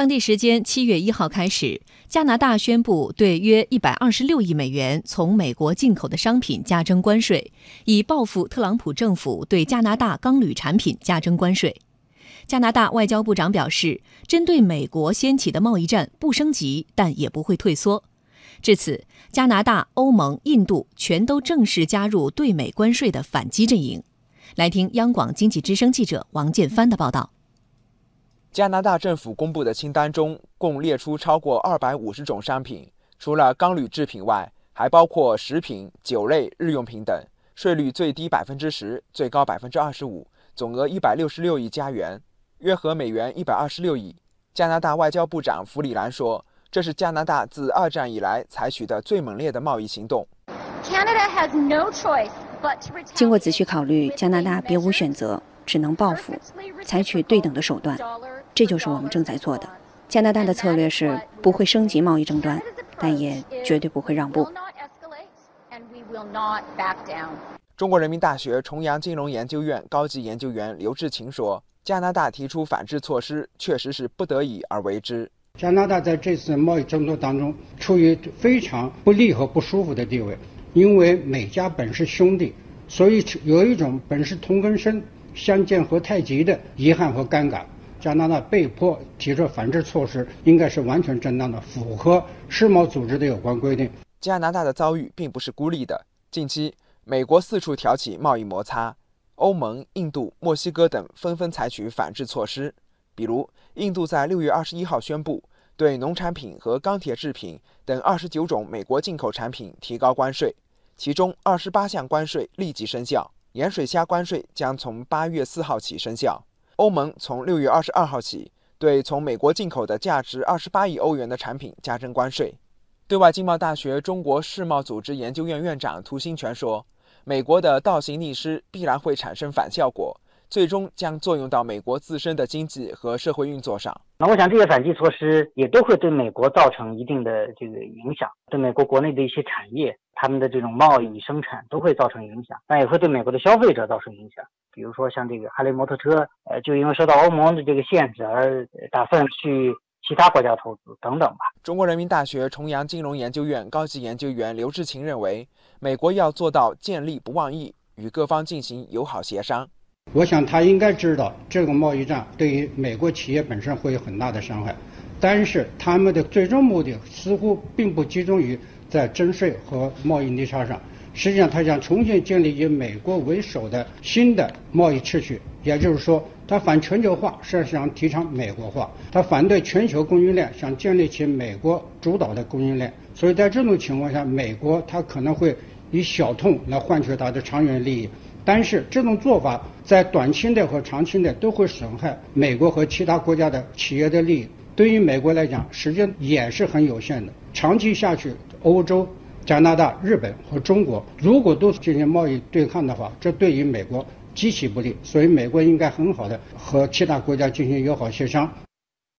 当地时间七月一号开始，加拿大宣布对约一百二十六亿美元从美国进口的商品加征关税，以报复特朗普政府对加拿大钢铝产品加征关税。加拿大外交部长表示，针对美国掀起的贸易战不升级，但也不会退缩。至此，加拿大、欧盟、印度全都正式加入对美关税的反击阵营。来听央广经济之声记者王建帆的报道。加拿大政府公布的清单中，共列出超过二百五十种商品，除了钢铝制品外，还包括食品、酒类、日用品等，税率最低百分之十，最高百分之二十五，总额一百六十六亿加元，约合美元一百二十六亿。加拿大外交部长弗里兰说：“这是加拿大自二战以来采取的最猛烈的贸易行动。”经过仔细考虑，加拿大别无选择，只能报复，采取对等的手段。这就是我们正在做的。加拿大的策略是不会升级贸易争端，但也绝对不会让步。中国人民大学重阳金融研究院高级研究员刘志勤说：“加拿大提出反制措施，确实是不得已而为之。加拿大在这次贸易争夺当中处于非常不利和不舒服的地位，因为美加本是兄弟，所以有一种本是同根生，相见何太急的遗憾和尴尬。”加拿大被迫提出反制措施，应该是完全正当的，符合世贸组织的有关规定。加拿大的遭遇并不是孤立的。近期，美国四处挑起贸易摩擦，欧盟、印度、墨西哥等纷纷采取反制措施。比如，印度在六月二十一号宣布，对农产品和钢铁制品等二十九种美国进口产品提高关税，其中二十八项关税立即生效，盐水虾关税将从八月四号起生效。欧盟从六月二十二号起，对从美国进口的价值二十八亿欧元的产品加征关税。对外经贸大学中国世贸组织研究院院长涂新全说：“美国的倒行逆施必然会产生反效果。”最终将作用到美国自身的经济和社会运作上。那我想这些反击措施也都会对美国造成一定的这个影响，对美国国内的一些产业，他们的这种贸易生产都会造成影响，但也会对美国的消费者造成影响。比如说像这个哈雷摩托车，呃，就因为受到欧盟的这个限制而打算去其他国家投资等等吧。中国人民大学重阳金融研究院高级研究员刘志勤认为，美国要做到见利不忘义，与各方进行友好协商。我想他应该知道，这个贸易战对于美国企业本身会有很大的伤害，但是他们的最终目的似乎并不集中于在征税和贸易逆差上。实际上，他想重新建立以美国为首的新的贸易秩序，也就是说，他反全球化，是想提倡美国化；他反对全球供应链，想建立起美国主导的供应链。所以在这种情况下，美国他可能会以小痛来换取他的长远利益。但是这种做法在短期内和长期内都会损害美国和其他国家的企业的利益。对于美国来讲，时间也是很有限的。长期下去，欧洲、加拿大、日本和中国如果都进行贸易对抗的话，这对于美国极其不利。所以，美国应该很好的和其他国家进行友好协商。